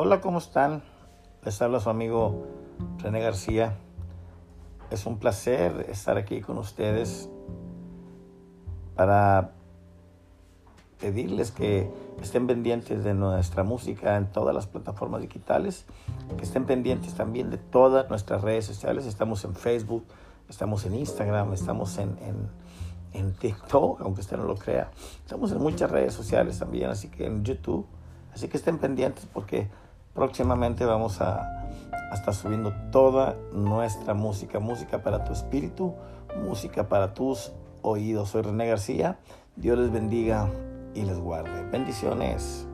Hola, ¿cómo están? Les habla su amigo René García. Es un placer estar aquí con ustedes para pedirles que estén pendientes de nuestra música en todas las plataformas digitales, que estén pendientes también de todas nuestras redes sociales. Estamos en Facebook, estamos en Instagram, estamos en, en, TikTok, aunque usted no lo crea. Estamos en muchas redes sociales también, así que en YouTube. Así que estén pendientes porque próximamente vamos a, estar subiendo toda nuestra música, música para tu espíritu, música para tus oídos. Soy René García. Dios les bendiga y les guarde. Bendiciones.